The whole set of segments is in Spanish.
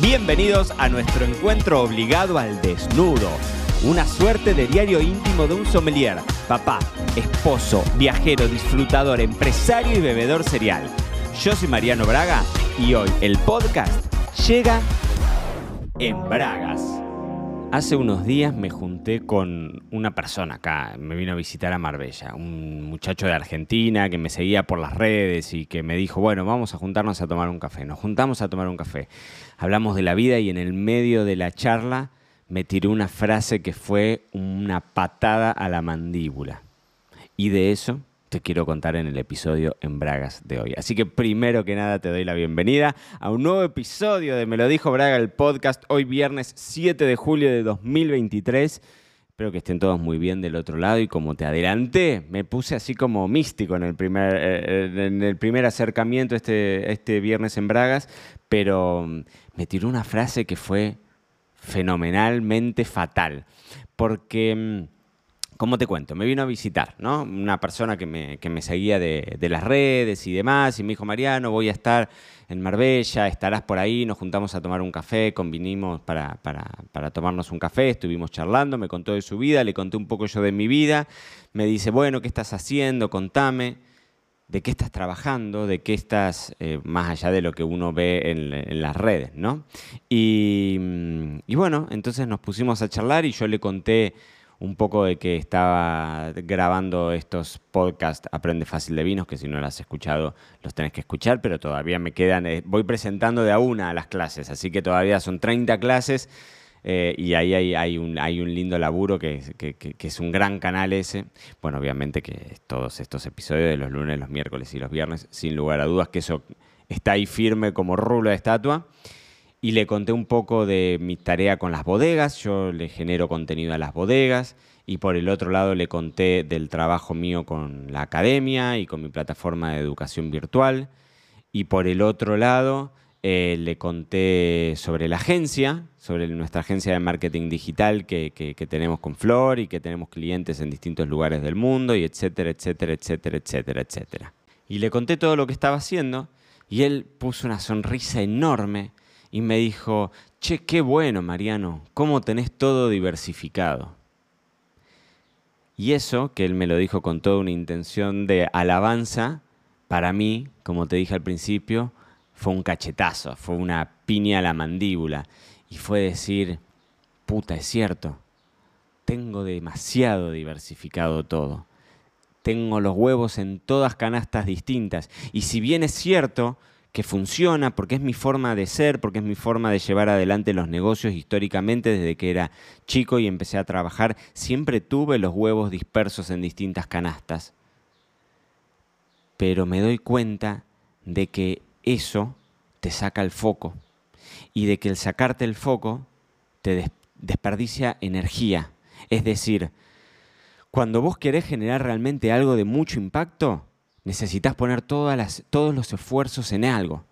Bienvenidos a nuestro encuentro obligado al desnudo. Una suerte de diario íntimo de un sommelier, papá, esposo, viajero, disfrutador, empresario y bebedor serial. Yo soy Mariano Braga y hoy el podcast llega en Bragas. Hace unos días me junté con una persona acá, me vino a visitar a Marbella, un muchacho de Argentina que me seguía por las redes y que me dijo, bueno, vamos a juntarnos a tomar un café. Nos juntamos a tomar un café. Hablamos de la vida y en el medio de la charla me tiró una frase que fue una patada a la mandíbula. Y de eso te quiero contar en el episodio en Bragas de hoy. Así que primero que nada te doy la bienvenida a un nuevo episodio de Me lo dijo Braga, el podcast, hoy viernes 7 de julio de 2023. Espero que estén todos muy bien del otro lado y como te adelanté, me puse así como místico en el primer, eh, en el primer acercamiento este, este viernes en Bragas, pero mm, me tiró una frase que fue fenomenalmente fatal, porque mm, ¿Cómo te cuento? Me vino a visitar, ¿no? Una persona que me, que me seguía de, las redes y demás, y me dijo, Mariano, voy a estar en Marbella, estarás por ahí, nos juntamos a tomar un café, convinimos para, para, para, tomarnos un café, estuvimos charlando, me contó de su vida, le conté un poco yo de mi vida, me dice, bueno, ¿qué estás haciendo? Contame, ¿de qué estás trabajando? ¿De qué estás, eh, más allá de lo que uno ve en, en las redes, ¿no? Y, y bueno, entonces nos pusimos a charlar y yo le conté un poco de que estaba grabando estos podcasts Aprende Fácil de Vinos, que si no lo has escuchado los tenés que escuchar, pero todavía me quedan, eh, voy presentando de a una las clases, así que todavía son 30 clases eh, y ahí hay, hay, un, hay un lindo laburo que, que, que, es un gran canal ese. Bueno, obviamente que todos estos episodios de los lunes, los miércoles y los viernes, sin lugar a dudas que eso está ahí firme como rulo de estatua y le conté un poco de mi tarea con las bodegas, yo le genero contenido a las bodegas y por el otro lado le conté del trabajo mío con la academia y con mi plataforma de educación virtual y por el otro lado eh, le conté sobre la agencia, sobre nuestra agencia de marketing digital que, que, que tenemos con Flor y que tenemos clientes en distintos lugares del mundo y etcétera, etcétera, etcétera, etcétera, etcétera. Y le conté todo lo que estaba haciendo y él puso una sonrisa enorme y me dijo, che, qué bueno, Mariano, cómo tenés todo diversificado. Y eso, que él me lo dijo con toda una intención de alabanza, para mí, como te dije al principio, fue un cachetazo, fue una piña a la mandíbula. Y fue decir, puta, es cierto, tengo demasiado diversificado todo. Tengo los huevos en todas canastas distintas. Y si bien es cierto que funciona, porque es mi forma de ser, porque es mi forma de llevar adelante los negocios históricamente desde que era chico y empecé a trabajar, siempre tuve los huevos dispersos en distintas canastas. Pero me doy cuenta de que eso te saca el foco y de que el sacarte el foco te desperdicia energía. Es decir, cuando vos querés generar realmente algo de mucho impacto, necesitas poner todos los esfuerzos en algo.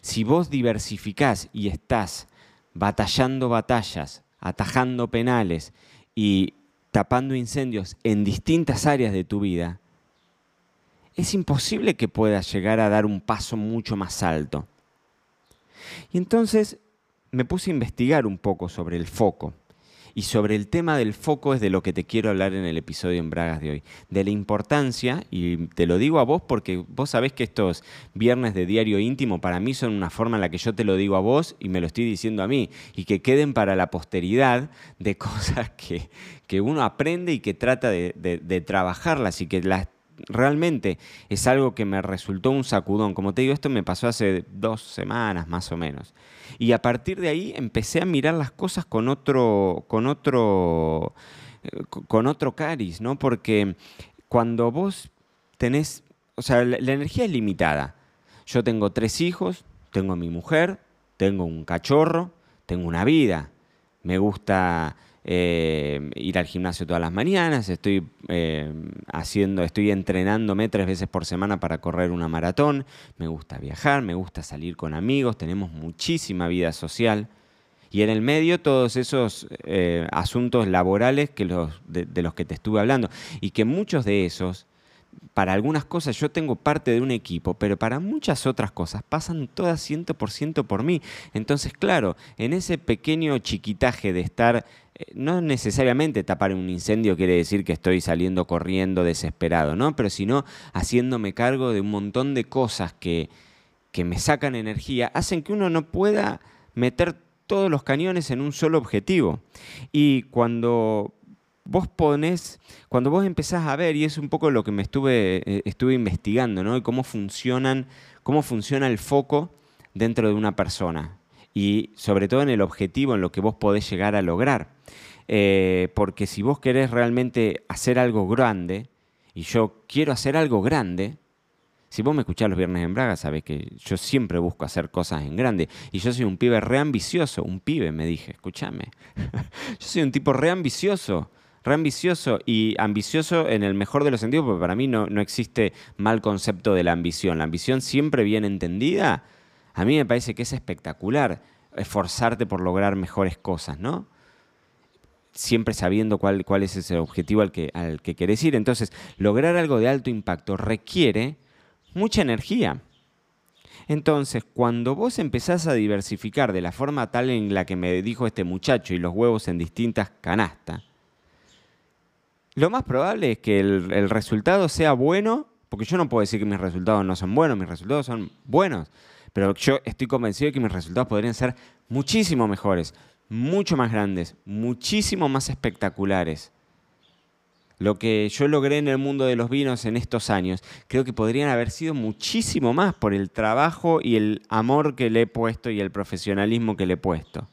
Si vos diversificás y estás batallando batallas, atajando penales y tapando incendios en distintas áreas de tu vida, es imposible que puedas llegar a dar un paso mucho más alto. Y entonces me puse a investigar un poco sobre el foco. Y sobre el tema del foco es de lo que te quiero hablar en el episodio en Bragas de hoy. De la importancia, y te lo digo a vos porque vos sabés que estos viernes de diario íntimo para mí son una forma en la que yo te lo digo a vos y me lo estoy diciendo a mí. Y que queden para la posteridad de cosas que, que uno aprende y que trata de, trabajarlas y que las realmente es algo que me resultó un sacudón. Como te digo, esto me pasó hace dos semanas más o menos. Y a partir de ahí empecé a mirar las cosas con otro, con otro, con otro cariz, ¿no? Porque cuando vos tenés, o sea, la, la energía es limitada. Yo tengo tres hijos, tengo a mi mujer, tengo un cachorro, tengo una vida. Me gusta eh, ir al gimnasio todas las mañanas, estoy eh, haciendo, estoy entrenándome tres veces por semana para correr una maratón, me gusta viajar, me gusta salir con amigos, tenemos muchísima vida social. Y en el medio todos esos eh, asuntos laborales que de, de los que te estuve hablando. Y que muchos de esos para algunas cosas yo tengo parte de un equipo, pero para muchas otras cosas pasan todas 100% por mí. Entonces, claro, en ese pequeño chiquitaje de estar, no necesariamente tapar un incendio quiere decir que estoy saliendo corriendo desesperado, ¿no? Pero sino haciéndome cargo de un montón de cosas que, que me sacan energía, hacen que uno no pueda meter todos los cañones en un solo objetivo. Y cuando vos ponés, cuando vos empezás a ver, y es un poco lo que me estuve, eh, estuve investigando, ¿no? Y cómo funcionan, cómo funciona el foco dentro de una persona. Y sobre todo en el objetivo, en lo que vos podés llegar a lograr. Eh, porque si vos querés realmente hacer algo grande, y yo quiero hacer algo grande, si vos me escuchás los viernes en Braga, sabés que yo siempre busco hacer cosas en grande. Y yo soy un pibe re ambicioso, un pibe, me dije, escúchame. yo soy un tipo re ambicioso re ambicioso y ambicioso en el mejor de los sentidos, porque para mí no, no existe mal concepto de la ambición. La ambición siempre bien entendida, a mí me parece que es espectacular esforzarte por lograr mejores cosas, ¿no? Siempre sabiendo cuál, cuál es ese objetivo al que, al que querés ir. Entonces, lograr algo de alto impacto requiere mucha energía. Entonces, cuando vos empezás a diversificar de la forma tal en la que me dijo este muchacho y los huevos en distintas canastas, lo más probable es que el, resultado sea bueno, porque yo no puedo decir que mis resultados no son buenos, mis resultados son buenos, pero yo estoy convencido de que mis resultados podrían ser muchísimo mejores, mucho más grandes, muchísimo más espectaculares. Lo que yo logré en el mundo de los vinos en estos años, creo que podrían haber sido muchísimo más por el trabajo y el amor que le he puesto y el profesionalismo que le he puesto.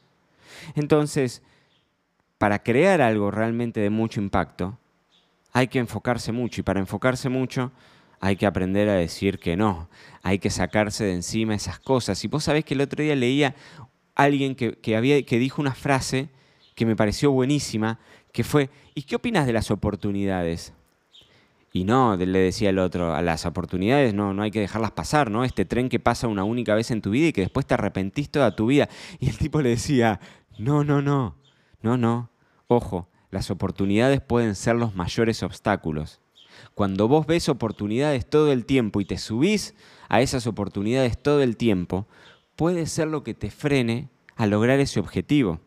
Entonces, para crear algo realmente de mucho impacto, hay que enfocarse mucho y para enfocarse mucho hay que aprender a decir que no, hay que sacarse de encima esas cosas. Y vos sabés que el otro día leía alguien que, había, que dijo una frase que me pareció buenísima, que fue, ¿y qué opinas de las oportunidades? Y no, le decía el otro, a las oportunidades no, no hay que dejarlas pasar, ¿no? Este tren que pasa una única vez en tu vida y que después te arrepentís toda tu vida. Y el tipo le decía, no, no, no, no, no, ojo, las oportunidades pueden ser los mayores obstáculos. Cuando vos ves oportunidades todo el tiempo y te subís a esas oportunidades todo el tiempo, puede ser lo que te frene a lograr ese objetivo.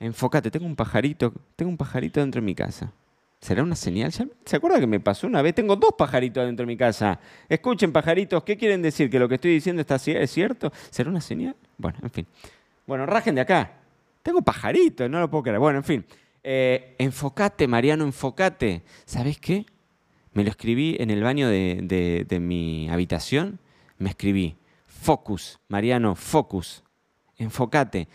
Enfócate, tengo un pajarito, tengo un pajarito dentro de mi casa. ¿Será una señal? ¿Se acuerda que me pasó una vez? Tengo dos pajaritos dentro de mi casa. Escuchen, pajaritos, ¿qué quieren decir? ¿Que lo que estoy diciendo está, es cierto? ¿Será una señal? Bueno, en fin. Bueno, rajen de acá. Tengo pajaritos, no lo puedo creer. Bueno, en fin. Eh, enfocate, Mariano, enfocate. ¿Sabes qué? Me lo escribí en el baño de, mi habitación. Me escribí, focus, Mariano, focus. Enfocate.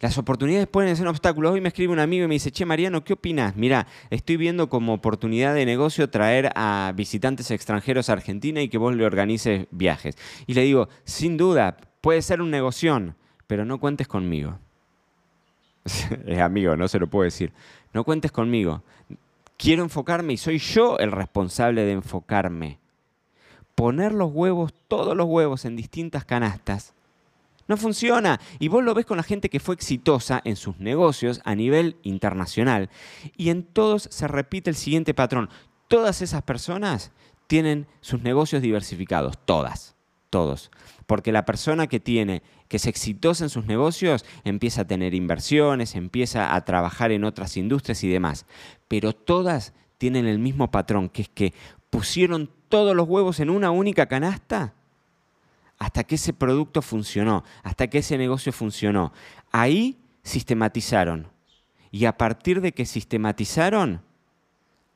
Las oportunidades pueden ser obstáculos. Hoy me escribe un amigo y me dice, che, Mariano, ¿qué opinas? Mira, estoy viendo como oportunidad de negocio traer a visitantes extranjeros a Argentina y que vos le organices viajes. Y le digo, sin duda, puede ser un negocio, pero no cuentes conmigo. es amigo, no se lo puedo decir. No cuentes conmigo. Quiero enfocarme y soy yo el responsable de enfocarme. Poner los huevos, todos los huevos en distintas canastas, no funciona. Y vos lo ves con la gente que fue exitosa en sus negocios a nivel internacional. Y en todos se repite el siguiente patrón. Todas esas personas tienen sus negocios diversificados, todas, todos. Porque la persona que tiene que es exitosa en sus negocios, empieza a tener inversiones, empieza a trabajar en otras industrias y demás. Pero todas tienen el mismo patrón, que es que pusieron todos los huevos en una única canasta hasta que ese producto funcionó, hasta que ese negocio funcionó. Ahí sistematizaron. Y a partir de que sistematizaron,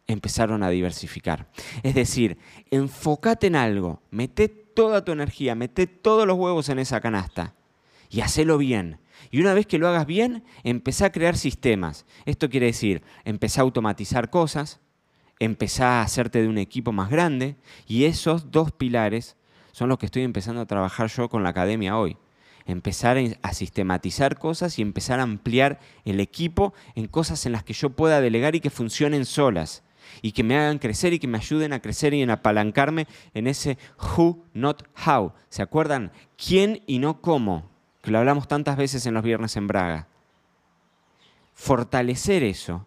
empezaron a diversificar. Es decir, enfócate en algo, mete toda tu energía, mete todos los huevos en esa canasta y hacelo bien. Y una vez que lo hagas bien, empezá a crear sistemas. Esto quiere decir, empezá a automatizar cosas, empezá a hacerte de un equipo más grande y esos dos pilares son los que estoy empezando a trabajar yo con la academia hoy. Empezar a sistematizar cosas y empezar a ampliar el equipo en cosas en las que yo pueda delegar y que funcionen solas y que me hagan crecer y que me ayuden a crecer y en apalancarme en ese who, not how. ¿Se acuerdan? ¿Quién y no cómo? que lo hablamos tantas veces en los viernes en Braga. Fortalecer eso,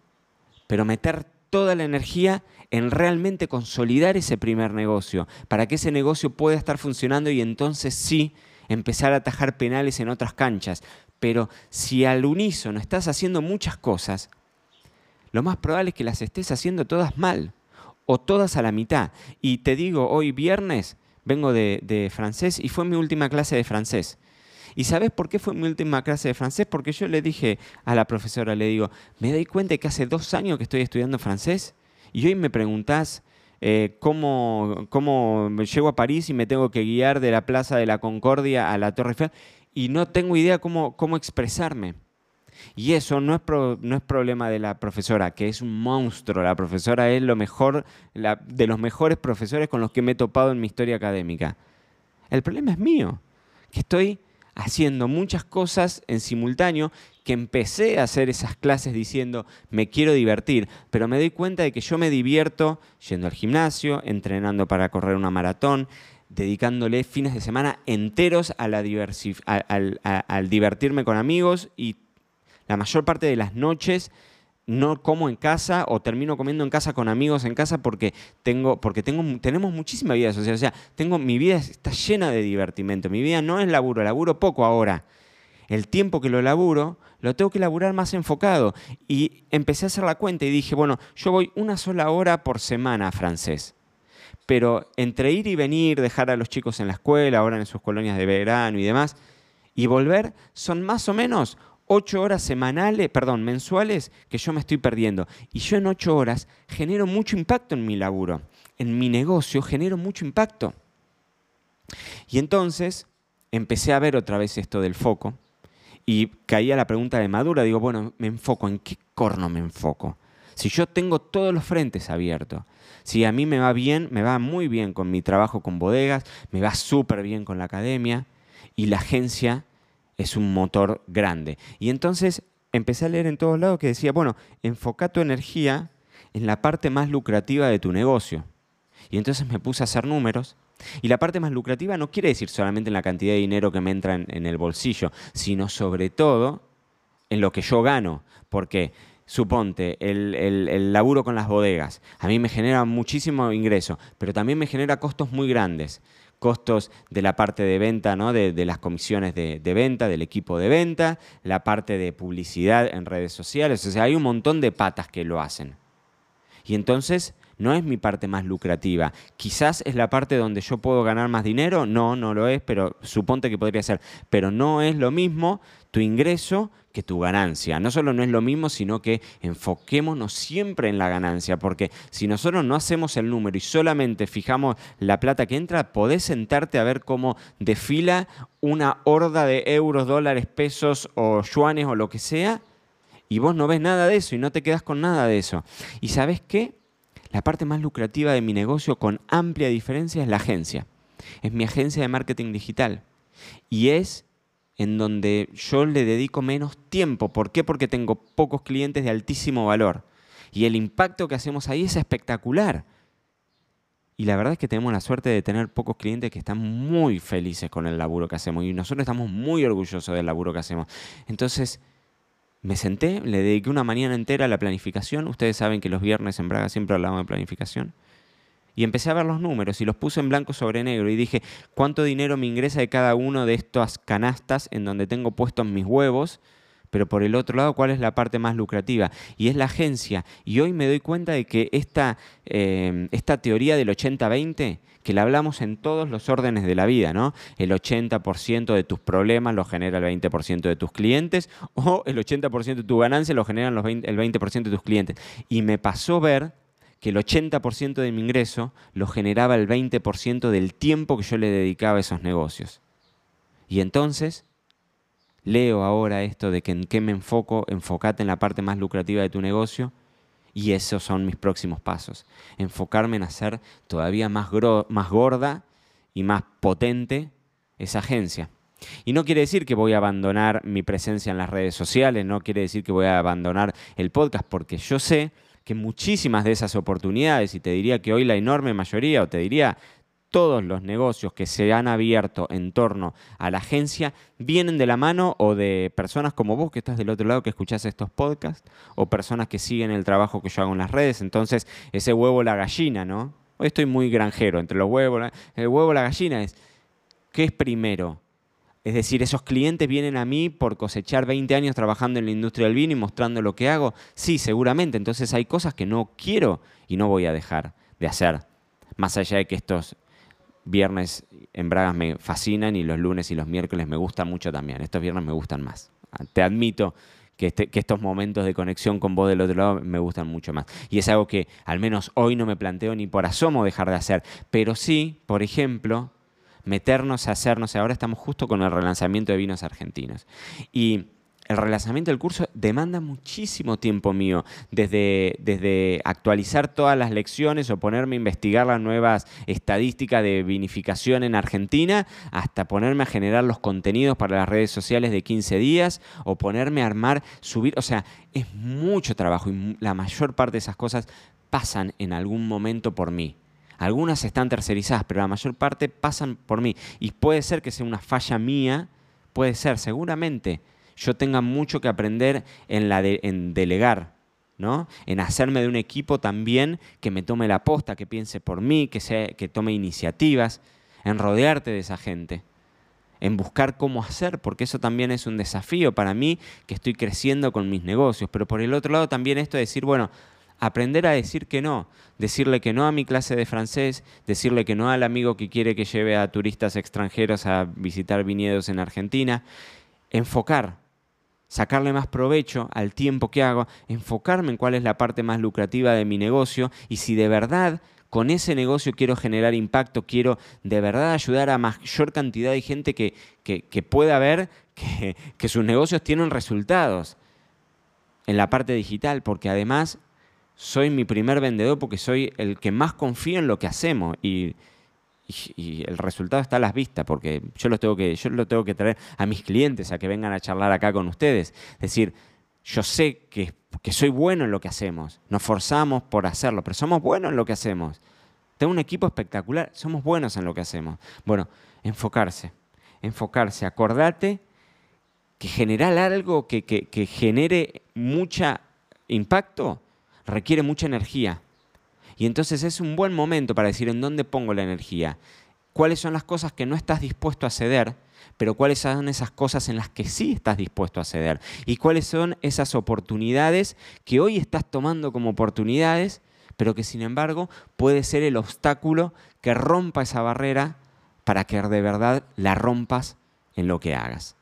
pero meter toda la energía en realmente consolidar ese primer negocio, para que ese negocio pueda estar funcionando y entonces sí empezar a atajar penales en otras canchas. Pero si al unísono estás haciendo muchas cosas, lo más probable es que las estés haciendo todas mal o todas a la mitad. Y te digo, hoy viernes vengo de, francés y fue mi última clase de francés. ¿Y sabes por qué fue mi última clase de francés? Porque yo le dije a la profesora, le digo, me doy cuenta que hace dos años que estoy estudiando francés y hoy me preguntás eh, cómo, cómo llego a París y me tengo que guiar de la Plaza de la Concordia a la Torre Eiffel y no tengo idea cómo, cómo expresarme. Y eso no es, no es problema de la profesora, que es un monstruo. La profesora es lo mejor, de los mejores profesores con los que me he topado en mi historia académica. El problema es mío, que estoy haciendo muchas cosas en simultáneo, que empecé a hacer esas clases diciendo me quiero divertir, pero me doy cuenta de que yo me divierto yendo al gimnasio, entrenando para correr una maratón, dedicándole fines de semana enteros a al divertirme con amigos y la mayor parte de las noches no como en casa o termino comiendo en casa con amigos en casa porque tengo porque tengo tenemos muchísima vida social, o sea, tengo mi vida está llena de divertimento. Mi vida no es laburo, laburo poco ahora. El tiempo que lo laburo lo tengo que laburar más enfocado y empecé a hacer la cuenta y dije, bueno, yo voy una sola hora por semana a francés. Pero entre ir y venir, dejar a los chicos en la escuela, ahora en sus colonias de verano y demás, y volver, son más o menos ocho horas semanales, perdón, mensuales que yo me estoy perdiendo. Y yo en ocho horas genero mucho impacto en mi laburo. En mi negocio genero mucho impacto. Y entonces empecé a ver otra vez esto del foco y caía la pregunta de Madura. Digo, bueno, me enfoco, ¿en qué corno me enfoco? Si yo tengo todos los frentes abiertos, si a mí me va bien, me va muy bien con mi trabajo con bodegas, me va súper bien con la academia y la agencia es un motor grande. Y entonces empecé a leer en todos lados que decía, bueno, enfoca tu energía en la parte más lucrativa de tu negocio. Y entonces me puse a hacer números. Y la parte más lucrativa no quiere decir solamente en la cantidad de dinero que me entra en, el bolsillo, sino sobre todo en lo que yo gano. Porque suponte, el, el, laburo con las bodegas, a mí me genera muchísimo ingreso, pero también me genera costos muy grandes costos de la parte de venta, ¿no? de, las comisiones de, venta, del equipo de venta, la parte de publicidad en redes sociales. O sea, hay un montón de patas que lo hacen. Y entonces no es mi parte más lucrativa. Quizás es la parte donde yo puedo ganar más dinero, no, no lo es, pero suponte que podría ser. Pero no es lo mismo tu ingreso que tu ganancia. No solo no es lo mismo, sino que enfoquémonos siempre en la ganancia, porque si nosotros no hacemos el número y solamente fijamos la plata que entra, podés sentarte a ver cómo desfila una horda de euros, dólares, pesos o yuanes o lo que sea, y vos no ves nada de eso y no te quedas con nada de eso. ¿Y sabes qué? La parte más lucrativa de mi negocio con amplia diferencia es la agencia. Es mi agencia de marketing digital. Y es en donde yo le dedico menos tiempo. ¿Por qué? Porque tengo pocos clientes de altísimo valor. Y el impacto que hacemos ahí es espectacular. Y la verdad es que tenemos la suerte de tener pocos clientes que están muy felices con el laburo que hacemos. Y nosotros estamos muy orgullosos del laburo que hacemos. Entonces, me senté, le dediqué una mañana entera a la planificación. Ustedes saben que los viernes en Braga siempre hablamos de planificación. Y empecé a ver los números y los puse en blanco sobre negro y dije, ¿cuánto dinero me ingresa de cada uno de estas canastas en donde tengo puestos mis huevos? Pero por el otro lado, ¿cuál es la parte más lucrativa? Y es la agencia. Y hoy me doy cuenta de que esta, eh, esta teoría del 80-20 que la hablamos en todos los órdenes de la vida, ¿no? El 80% de tus problemas lo genera el 20% de tus clientes o el 80% de tu ganancia lo generan los el 20% de tus clientes. Y me pasó ver que el 80% de mi ingreso lo generaba el 20% del tiempo que yo le dedicaba a esos negocios. Y entonces leo ahora esto de que en qué me enfoco, enfócate en la parte más lucrativa de tu negocio y esos son mis próximos pasos. Enfocarme en hacer todavía más, más gorda y más potente esa agencia. Y no quiere decir que voy a abandonar mi presencia en las redes sociales, no quiere decir que voy a abandonar el podcast, porque yo sé que muchísimas de esas oportunidades, y te diría que hoy la enorme mayoría, o te diría todos los negocios que se han abierto en torno a la agencia vienen de la mano o de personas como vos que estás del otro lado que escuchás estos podcasts o personas que siguen el trabajo que yo hago en las redes. Entonces, ese huevo la gallina, ¿no? Hoy estoy muy granjero entre los huevos. El huevo la gallina es, ¿qué es primero? Es decir, esos clientes vienen a mí por cosechar 20 años trabajando en la industria del vino y mostrando lo que hago. Sí, seguramente. Entonces hay cosas que no quiero y no voy a dejar de hacer. Más allá de que estos viernes en Bragas me fascinan y los lunes y los miércoles me gustan mucho también. Estos viernes me gustan más. Te admito que, este, que, estos momentos de conexión con vos del otro lado me gustan mucho más. Y es algo que al menos hoy no me planteo ni por asomo dejar de hacer. Pero sí, por ejemplo, meternos a hacernos, ahora estamos justo con el relanzamiento de vinos argentinos. Y el relanzamiento del curso demanda muchísimo tiempo mío, desde, desde, actualizar todas las lecciones o ponerme a investigar las nuevas estadísticas de vinificación en Argentina, hasta ponerme a generar los contenidos para las redes sociales de 15 días o ponerme a armar, subir, o sea, es mucho trabajo y la mayor parte de esas cosas pasan en algún momento por mí. Algunas están tercerizadas, pero la mayor parte pasan por mí. Y puede ser que sea una falla mía, puede ser, seguramente yo tenga mucho que aprender en, la en delegar, ¿no? En hacerme de un equipo también que me tome la posta, que piense por mí, que, sea, que tome iniciativas, en rodearte de esa gente, en buscar cómo hacer, porque eso también es un desafío para mí que estoy creciendo con mis negocios. Pero por el otro lado también esto de decir, bueno, aprender a decir que no, decirle que no a mi clase de francés, decirle que no al amigo que quiere que lleve a turistas extranjeros a visitar viñedos en Argentina, enfocar, sacarle más provecho al tiempo que hago, enfocarme en cuál es la parte más lucrativa de mi negocio y si de verdad con ese negocio quiero generar impacto, quiero de verdad ayudar a mayor cantidad de gente que, que, pueda ver que, sus negocios tienen resultados en la parte digital, porque además soy mi primer vendedor porque soy el que más confío en lo que hacemos y, el resultado está a las vistas porque yo lo, tengo que, yo lo tengo que traer a mis clientes a que vengan a charlar acá con ustedes. Es decir, yo sé que, que soy bueno en lo que hacemos, nos forzamos por hacerlo, pero somos buenos en lo que hacemos. Tengo un equipo espectacular, somos buenos en lo que hacemos. Bueno, enfocarse, enfocarse, acordate que generar algo que, que, que genere mucha impacto requiere mucha energía. Y entonces es un buen momento para decir en dónde pongo la energía. ¿Cuáles son las cosas que no estás dispuesto a ceder? Pero cuáles son esas cosas en las que sí estás dispuesto a ceder. Y cuáles son esas oportunidades que hoy estás tomando como oportunidades, pero que sin embargo puede ser el obstáculo que rompa esa barrera para que de verdad la rompas en lo que hagas.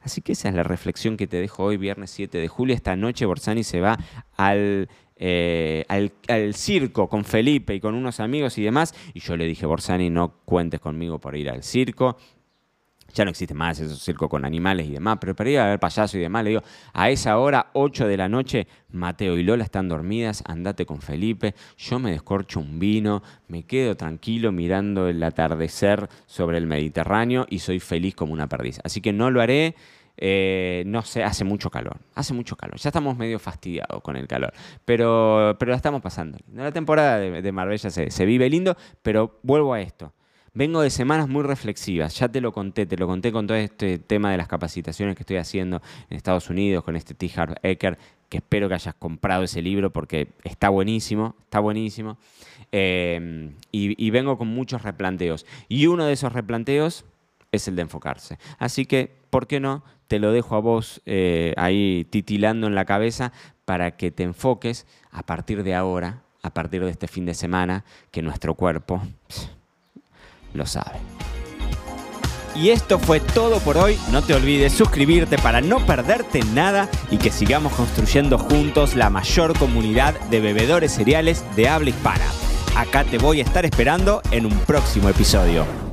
Así que esa es la reflexión que te dejo hoy, viernes 7 de julio. Esta noche Borsani se va al eh, al, circo con Felipe y con unos amigos y demás. Y yo le dije, Borsani, no cuentes conmigo por ir al circo. Ya no existe más esos circo con animales y demás, pero para ir a ver payaso y demás, le digo, a esa hora, 8 de la noche, Mateo y Lola están dormidas, andate con Felipe, yo me descorcho un vino, me quedo tranquilo mirando el atardecer sobre el Mediterráneo y soy feliz como una perdiz. Así que no lo haré. Eh, no sé, hace mucho calor, hace mucho calor. Ya estamos medio fastidiados con el calor, pero, pero la estamos pasando. La temporada de, Marbella se, se, vive lindo, pero vuelvo a esto. Vengo de semanas muy reflexivas, ya te lo conté, te lo conté con todo este tema de las capacitaciones que estoy haciendo en Estados Unidos con este T. Harv Eker, que espero que hayas comprado ese libro porque está buenísimo, está buenísimo. Eh, y vengo con muchos replanteos. Y uno de esos replanteos es el de enfocarse. Así que, ¿por qué no? Te lo dejo a vos eh, ahí titilando en la cabeza para que te enfoques a partir de ahora, a partir de este fin de semana, que nuestro cuerpo lo sabe. Y esto fue todo por hoy. No te olvides suscribirte para no perderte nada y que sigamos construyendo juntos la mayor comunidad de bebedores cereales de habla hispana. Acá te voy a estar esperando en un próximo episodio.